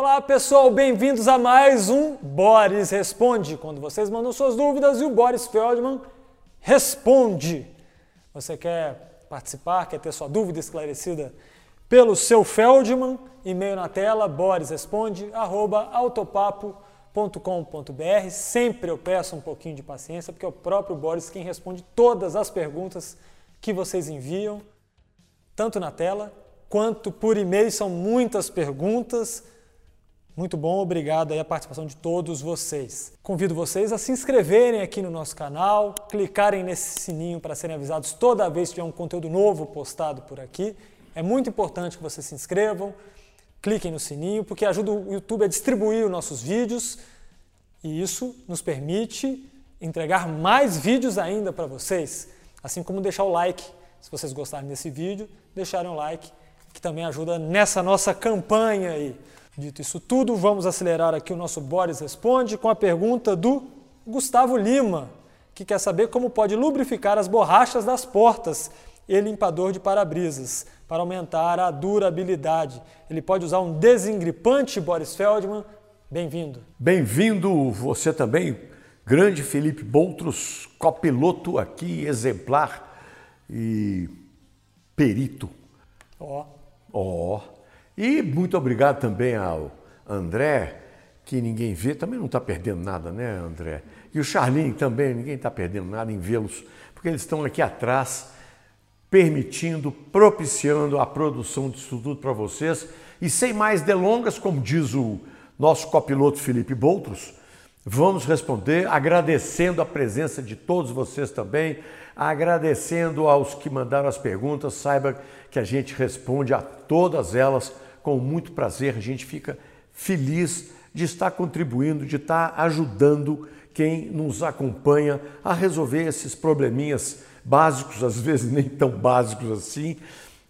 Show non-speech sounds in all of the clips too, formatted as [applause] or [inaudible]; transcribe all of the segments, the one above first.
Olá pessoal, bem-vindos a mais um Boris Responde, quando vocês mandam suas dúvidas e o Boris Feldman responde. Você quer participar, quer ter sua dúvida esclarecida pelo seu Feldman? E-mail na tela, borisresponde@autopapo.com.br. Sempre eu peço um pouquinho de paciência, porque é o próprio Boris quem responde todas as perguntas que vocês enviam, tanto na tela quanto por e-mail. São muitas perguntas muito bom, obrigado aí a participação de todos vocês. Convido vocês a se inscreverem aqui no nosso canal, clicarem nesse sininho para serem avisados toda vez que tiver um conteúdo novo postado por aqui. É muito importante que vocês se inscrevam, cliquem no sininho, porque ajuda o YouTube a distribuir os nossos vídeos e isso nos permite entregar mais vídeos ainda para vocês, assim como deixar o like, se vocês gostarem desse vídeo, deixarem um like, que também ajuda nessa nossa campanha aí. Dito isso tudo, vamos acelerar aqui o nosso Boris Responde com a pergunta do Gustavo Lima, que quer saber como pode lubrificar as borrachas das portas e limpador de para-brisas para aumentar a durabilidade. Ele pode usar um desengripante, Boris Feldman? Bem-vindo. Bem-vindo você também, grande Felipe Boutros, copiloto aqui, exemplar e perito. Ó. Ó. Oh. E muito obrigado também ao André, que ninguém vê, também não está perdendo nada, né, André? E o Charlinho também, ninguém está perdendo nada em vê-los, porque eles estão aqui atrás, permitindo, propiciando a produção disso tudo para vocês. E sem mais delongas, como diz o nosso copiloto Felipe Boutros, vamos responder agradecendo a presença de todos vocês também, agradecendo aos que mandaram as perguntas. Saiba que a gente responde a todas elas com muito prazer, a gente fica feliz de estar contribuindo, de estar ajudando quem nos acompanha a resolver esses probleminhas básicos, às vezes nem tão básicos assim,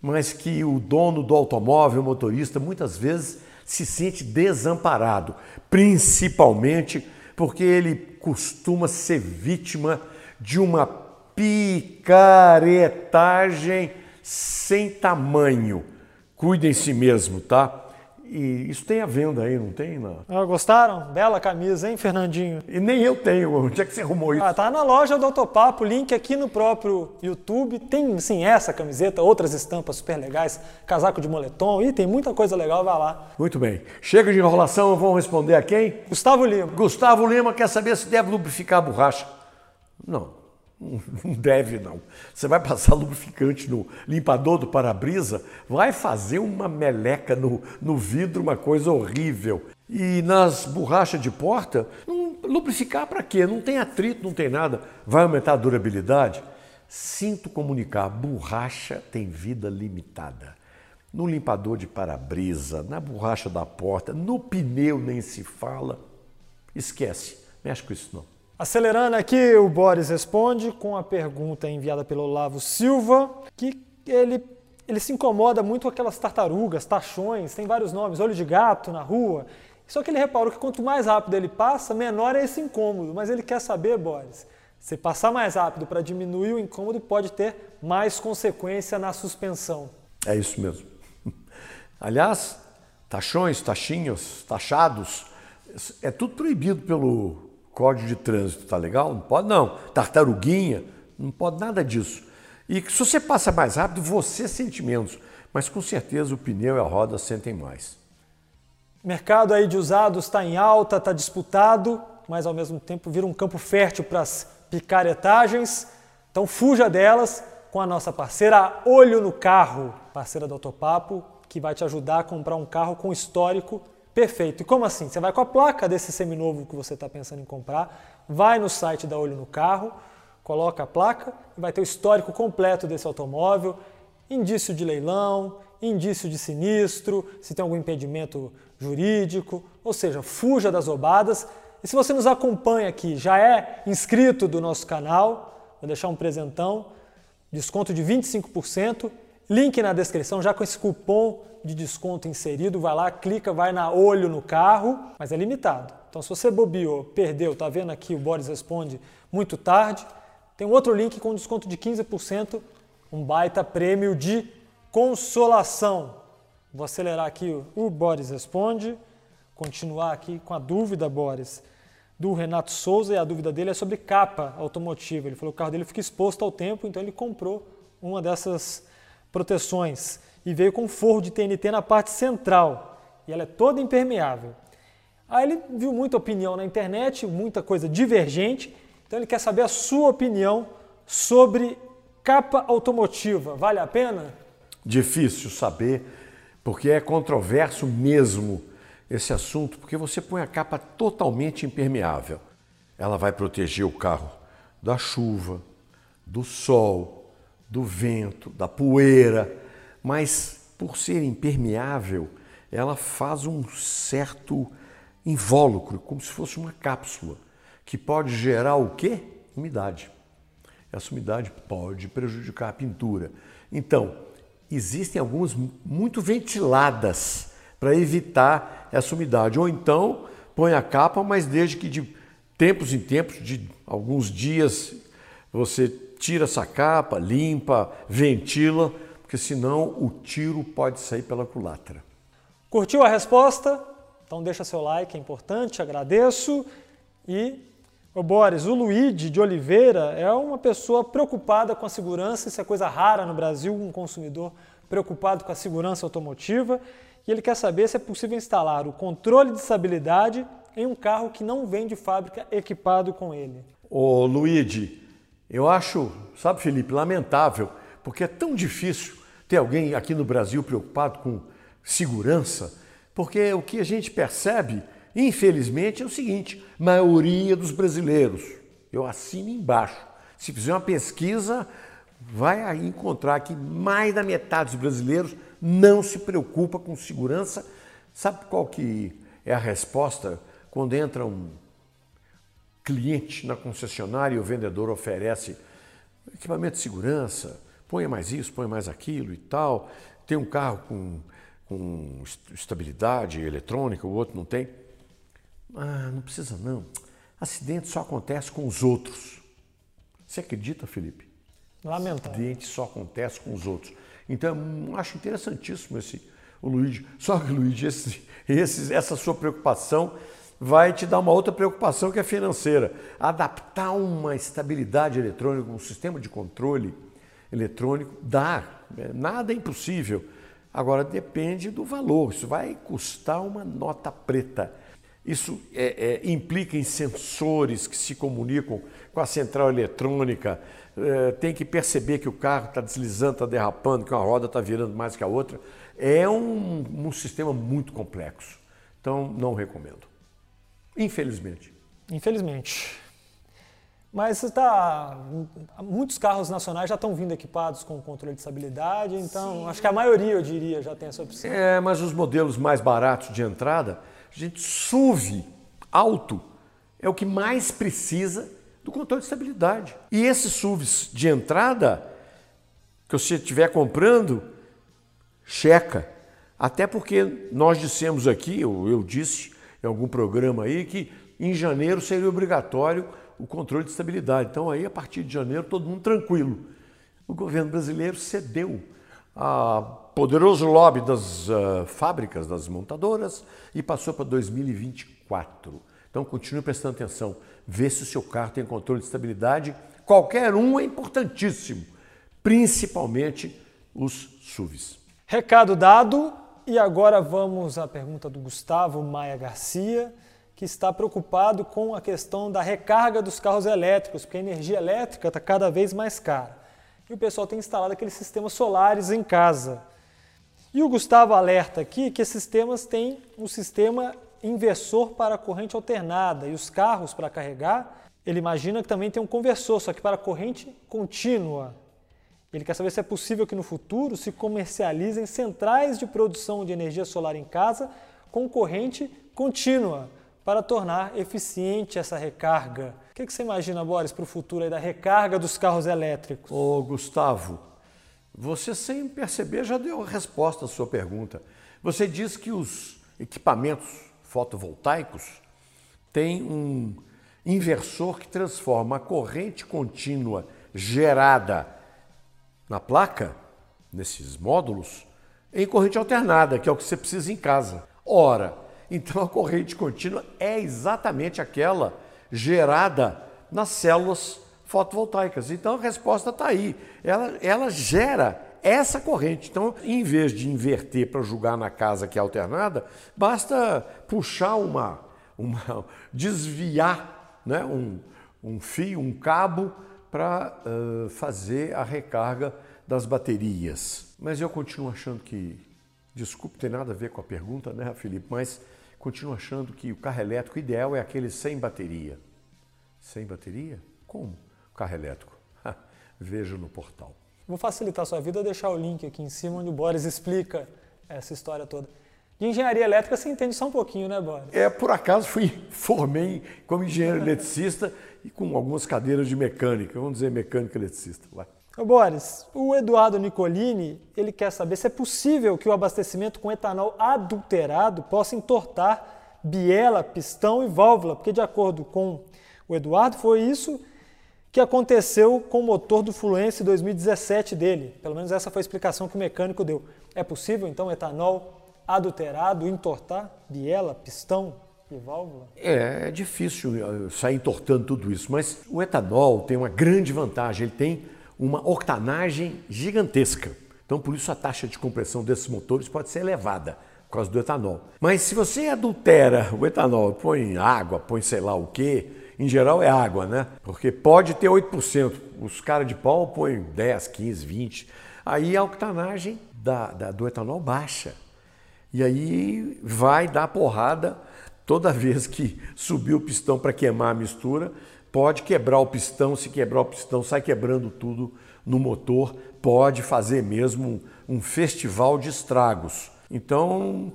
mas que o dono do automóvel, o motorista, muitas vezes se sente desamparado, principalmente porque ele costuma ser vítima de uma picaretagem sem tamanho cuide em si mesmo, tá? E isso tem a venda aí, não tem? Não? Ah, gostaram? Bela camisa, hein, Fernandinho? E nem eu tenho. Onde é que você arrumou isso? Ah, tá na loja do Autopapo, link aqui no próprio YouTube. Tem, sim, essa camiseta, outras estampas super legais, casaco de moletom, e tem muita coisa legal, vai lá. Muito bem. Chega de enrolação, vamos responder a quem? Gustavo Lima. Gustavo Lima quer saber se deve lubrificar a borracha. Não. [laughs] Não deve, não. Você vai passar lubrificante no limpador do para-brisa, vai fazer uma meleca no, no vidro, uma coisa horrível. E nas borrachas de porta, lubrificar para quê? Não tem atrito, não tem nada. Vai aumentar a durabilidade? Sinto comunicar, borracha tem vida limitada. No limpador de para-brisa, na borracha da porta, no pneu nem se fala. Esquece, mexe com isso não. Acelerando aqui, o Boris responde com a pergunta enviada pelo Olavo Silva, que ele, ele se incomoda muito com aquelas tartarugas, tachões, tem vários nomes, olho de gato na rua. Só que ele reparou que quanto mais rápido ele passa, menor é esse incômodo. Mas ele quer saber, Boris, se passar mais rápido para diminuir o incômodo, pode ter mais consequência na suspensão. É isso mesmo. [laughs] Aliás, tachões, tachinhos, taxados, é tudo proibido pelo Código de trânsito, tá legal? Não pode não. Tartaruguinha, não pode nada disso. E se você passa mais rápido, você sente menos. Mas com certeza o pneu e a roda sentem mais. Mercado aí de usados está em alta, está disputado, mas ao mesmo tempo vira um campo fértil para as picaretagens. Então fuja delas com a nossa parceira Olho no Carro, parceira do Autopapo, que vai te ajudar a comprar um carro com histórico Perfeito. E como assim? Você vai com a placa desse seminovo que você está pensando em comprar, vai no site da Olho no Carro, coloca a placa vai ter o histórico completo desse automóvel, indício de leilão, indício de sinistro, se tem algum impedimento jurídico, ou seja, fuja das roubadas. E se você nos acompanha aqui, já é inscrito do nosso canal, vou deixar um presentão, desconto de 25%, link na descrição, já com esse cupom de desconto inserido, vai lá, clica, vai na olho no carro, mas é limitado. Então, se você bobeou, perdeu, tá vendo aqui o Boris responde muito tarde, tem outro link com desconto de 15%, um baita prêmio de consolação. Vou acelerar aqui o Boris responde. continuar aqui com a dúvida, Boris, do Renato Souza, e a dúvida dele é sobre capa automotiva. Ele falou que o carro dele fica exposto ao tempo, então ele comprou uma dessas proteções e veio com forro de TNT na parte central, e ela é toda impermeável. Aí ele viu muita opinião na internet, muita coisa divergente, então ele quer saber a sua opinião sobre capa automotiva. Vale a pena? Difícil saber, porque é controverso mesmo esse assunto, porque você põe a capa totalmente impermeável. Ela vai proteger o carro da chuva, do sol, do vento, da poeira, mas por ser impermeável, ela faz um certo invólucro, como se fosse uma cápsula, que pode gerar o quê? Umidade. Essa umidade pode prejudicar a pintura. Então, existem algumas muito ventiladas para evitar essa umidade. Ou então põe a capa, mas desde que de tempos em tempos, de alguns dias, você tira essa capa, limpa, ventila, porque senão o tiro pode sair pela culatra. Curtiu a resposta? Então deixa seu like, é importante, agradeço. E, ô Boris, o Luigi de Oliveira é uma pessoa preocupada com a segurança, isso é coisa rara no Brasil, um consumidor preocupado com a segurança automotiva e ele quer saber se é possível instalar o controle de estabilidade em um carro que não vem de fábrica equipado com ele. Ô Luigi, eu acho, sabe Felipe, lamentável, porque é tão difícil ter alguém aqui no Brasil preocupado com segurança, porque o que a gente percebe, infelizmente, é o seguinte: maioria dos brasileiros, eu assino embaixo. Se fizer uma pesquisa, vai encontrar que mais da metade dos brasileiros não se preocupa com segurança. Sabe qual que é a resposta quando entra um cliente na concessionária e o vendedor oferece equipamento de segurança, põe mais isso, põe mais aquilo e tal, tem um carro com, com estabilidade eletrônica, o outro não tem. Ah, não precisa não. Acidente só acontece com os outros. Você acredita, Felipe? Lamentável. Acidente só acontece com os outros. Então, acho interessantíssimo esse o Luigi. [laughs] Só que, Luigi, esse, esse, essa sua preocupação vai te dar uma outra preocupação que é financeira. Adaptar uma estabilidade eletrônica, um sistema de controle eletrônico, dá. Né? Nada é impossível. Agora, depende do valor. Isso vai custar uma nota preta. Isso é, é, implica em sensores que se comunicam com a central eletrônica, é, tem que perceber que o carro está deslizando, está derrapando, que uma roda está virando mais que a outra. É um, um sistema muito complexo. Então, não recomendo. Infelizmente. Infelizmente. Mas está, muitos carros nacionais já estão vindo equipados com controle de estabilidade, então Sim. acho que a maioria, eu diria, já tem essa opção. É, mas os modelos mais baratos de entrada, a gente SUV alto é o que mais precisa do controle de estabilidade. E esses SUVs de entrada, que você estiver comprando, checa. Até porque nós dissemos aqui, ou eu disse em algum programa aí, que em janeiro seria obrigatório o controle de estabilidade. Então aí, a partir de janeiro, todo mundo tranquilo. O governo brasileiro cedeu a poderoso lobby das uh, fábricas, das montadoras, e passou para 2024. Então continue prestando atenção, vê se o seu carro tem controle de estabilidade. Qualquer um é importantíssimo, principalmente os SUVs. Recado dado, e agora vamos à pergunta do Gustavo Maia Garcia, que está preocupado com a questão da recarga dos carros elétricos, porque a energia elétrica está cada vez mais cara. E o pessoal tem instalado aqueles sistemas solares em casa. E o Gustavo alerta aqui que esses sistemas têm um sistema inversor para corrente alternada e os carros para carregar, ele imagina que também tem um conversor, só que para corrente contínua. Ele quer saber se é possível que no futuro se comercializem centrais de produção de energia solar em casa com corrente contínua para tornar eficiente essa recarga. O que, você imagina, Boris, para o futuro da recarga dos carros elétricos? Ô, Gustavo, você sem perceber já deu a resposta à sua pergunta. Você diz que os equipamentos fotovoltaicos tem um inversor que transforma a corrente contínua gerada na placa, nesses módulos, em corrente alternada, que é o que você precisa em casa. Ora, Então a corrente contínua é exatamente aquela gerada nas células fotovoltaicas. Então a resposta está aí. Ela, ela gera essa corrente. Então, em vez de inverter para jogar na casa que é alternada, basta puxar uma, uma desviar né, um, um fio, um cabo para uh, fazer a recarga das baterias. Mas eu continuo achando que, desculpe, tem nada a ver com a pergunta, né, Felipe? Mas continuo achando que o carro elétrico ideal é aquele sem bateria. Sem bateria? Como? Carro elétrico. Veja no portal. Vou facilitar a sua vida, deixar o link aqui em cima onde o Boris explica essa história toda. De engenharia elétrica você entende só um pouquinho, né, Boris? É, por acaso fui [laughs] formei como engenheiro eletricista e com algumas cadeiras de mecânica, vamos dizer mecânica eletricista. Vai. Ô Boris, o Eduardo Nicolini, ele quer saber se é possível que o abastecimento com etanol adulterado possa entortar biela, pistão e válvula, porque de acordo com o Eduardo foi isso que aconteceu com o motor do Fluence 2017 dele. Pelo menos essa foi a explicação que o mecânico deu. É possível, então, etanol adulterado entortar biela, pistão e válvula? É, é difícil eh, sair entortando tudo isso, mas o etanol tem uma grande vantagem, ele tem uma octanagem gigantesca. Então, por isso a taxa de compressão desses motores pode ser elevada por causa do etanol. Mas se você adultera o etanol, põe água, põe sei lá o quê, em geral é água, né? Porque pode ter 8%. Os caras de pau põem 10, 15, 20. Aí a octanagem da, da, do etanol baixa. E aí vai dar porrada toda [laughs] vez que subir o pistão para queimar a mistura. Pode quebrar o pistão, se quebrar o pistão, sai quebrando tudo no motor. Pode fazer mesmo um festival de estragos. Então,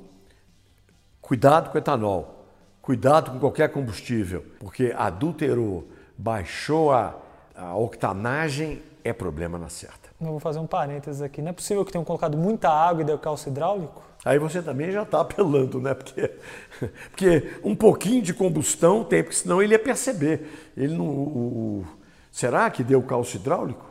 cuidado com o etanol. Cuidado com qualquer combustível, porque adulterou, baixou a, a octanagem, é problema na certa. Vou fazer um parênteses aqui. Não é possível que tenham colocado muita água e deu calço hidráulico? Aí você também já está apelando, né? Porque, [laughs] porque um pouquinho de combustão tem, porque senão ele ia perceber. Ele não, o, o, será que deu calço hidráulico?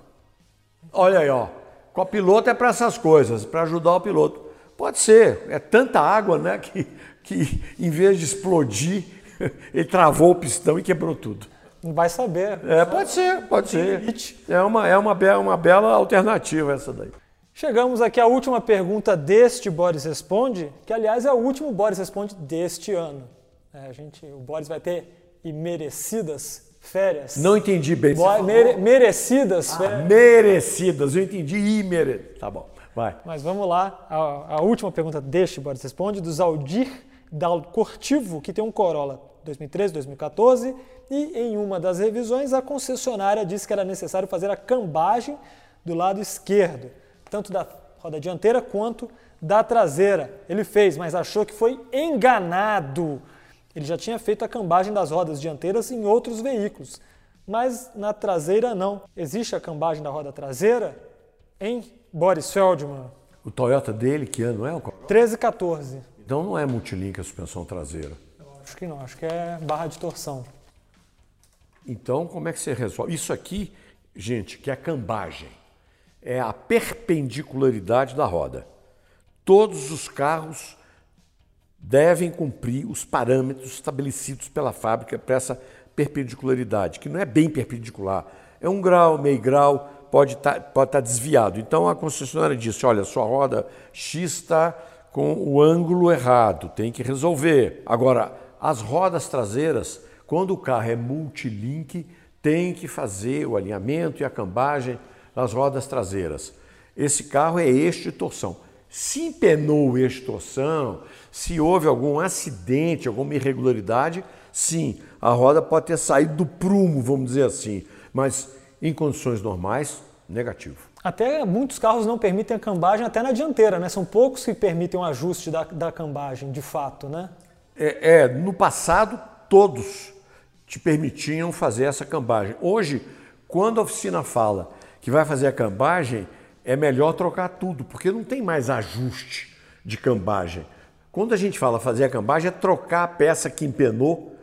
Olha aí, ó. Copiloto é para essas coisas, para ajudar o piloto. Pode ser, é tanta água, né, que que em vez de explodir, [laughs] ele travou o pistão e quebrou tudo. Não vai saber. É, pode ser, pode ser. É uma, é uma, bela, uma bela alternativa essa daí. Chegamos aqui à última pergunta deste Boris Responde, que aliás é o último Boris Responde deste ano. É, a gente, o Boris vai ter imerecidas férias. Não entendi bem. Bo mere merecidas ah, férias. Merecidas, eu entendi imerecidas. Tá bom, vai. Mas vamos lá, a, a última pergunta deste Boris Responde, do Zaldir da Cortivo, que tem um Corolla 2013, 2014, e em uma das revisões a concessionária disse que era necessário fazer a cambagem do lado esquerdo, tanto da roda dianteira quanto da traseira. Ele fez, mas achou que foi enganado. Ele já tinha feito a cambagem das rodas dianteiras em outros veículos, mas na traseira não. Existe a cambagem da roda traseira em Boris Feldman. O Toyota dele, que ano é? O 13 14. Então não é multilink a suspensão traseira. Acho que não, acho que é barra de torção. Então, como é que você resolve? Isso aqui, gente, que é cambagem. É a perpendicularidade da roda. Todos os carros devem cumprir os parâmetros estabelecidos pela fábrica para essa perpendicularidade, que não é bem perpendicular. É um grau, meio grau, pode estar tá, pode tá desviado. Então a concessionária disse: olha, sua roda X está com o ângulo errado, tem que resolver. Agora, as rodas traseiras, quando o carro é multilink, tem que fazer o alinhamento e a cambagem das rodas traseiras. Esse carro é eixo de torção. Se empenou o eixo de torção, se houve algum acidente, alguma irregularidade, sim, a roda pode ter saído do prumo, vamos dizer assim, mas em condições normais, negativo. Até muitos carros não permitem a cambagem até na dianteira, né? São poucos que permitem um ajuste da, da cambagem, de fato, né? É, é, no passado todos te permitiam fazer essa cambagem. Hoje, quando a oficina fala que vai fazer a cambagem, é melhor trocar tudo, porque não tem mais ajuste de cambagem. Quando a gente fala fazer a cambagem, é trocar a peça que empenou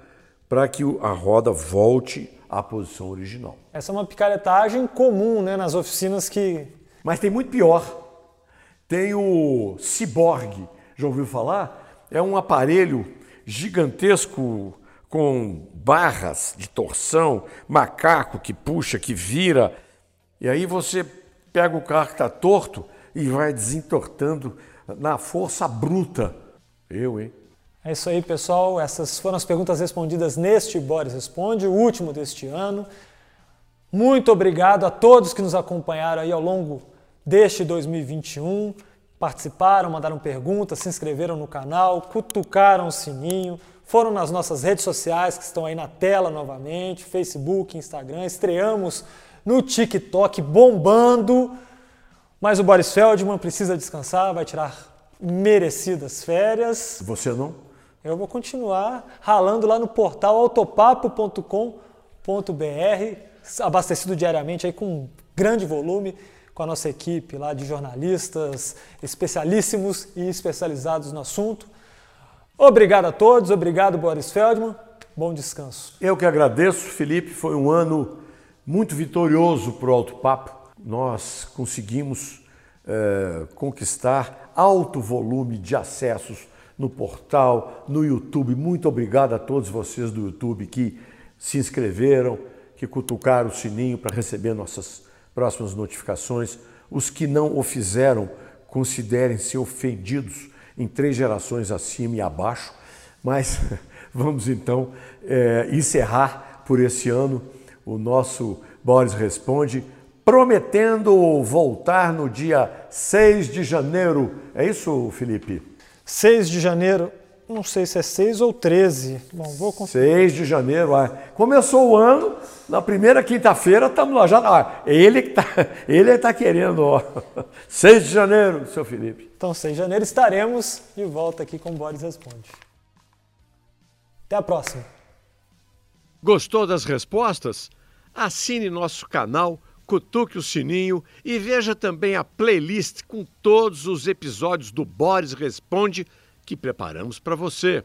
para que a roda volte à posição original. Essa é uma picaretagem comum né, nas oficinas que. Mas tem muito pior. Tem o Cyborg, já ouviu falar? É um aparelho gigantesco com barras de torção, macaco que puxa, que vira. E aí você pega o carro que está torto e vai desentortando na força bruta. Eu, hein? É isso aí, pessoal. Essas foram as perguntas respondidas neste Boris Responde, o último deste ano. Muito obrigado a todos que nos acompanharam aí ao longo deste 2021. Participaram, mandaram perguntas, se inscreveram no canal, cutucaram o sininho, foram nas nossas redes sociais que estão aí na tela novamente, Facebook, Instagram. Estreamos no TikTok bombando. Mas o Boris Feldman precisa descansar, vai tirar merecidas férias. Você não? Eu vou continuar ralando lá no portal autopapo.com.br, abastecido diariamente aí com grande volume com a nossa equipe lá de jornalistas especialíssimos e especializados no assunto. Obrigado a todos, obrigado Boris Feldman, bom descanso. Eu que agradeço, Felipe, foi um ano muito vitorioso para o Alto Papo nós conseguimos é, conquistar alto volume de acessos no portal, no YouTube. Muito obrigado a todos vocês do YouTube que se inscreveram, que cutucaram o sininho para receber nossas próximas notificações. Os que não o fizeram, considerem-se ofendidos em três gerações acima e abaixo. Mas [laughs] vamos então é, encerrar por esse ano o nosso Boris Responde prometendo voltar no dia 6 de janeiro. É isso, Felipe? 6 de janeiro, não sei se é 6 ou 13. Bom, vou conferir. 6 de janeiro, ah, começou o ano, na primeira quinta-feira estamos lá já. Ah, ele está [laughs] ele tá querendo, ó. [laughs] 6 de janeiro, seu Felipe. Então, 6 de janeiro estaremos de volta aqui com o Boris Responde. Até a próxima. Gostou das respostas? Assine nosso canal cutuque o sininho e veja também a playlist com todos os episódios do Boris Responde que preparamos para você.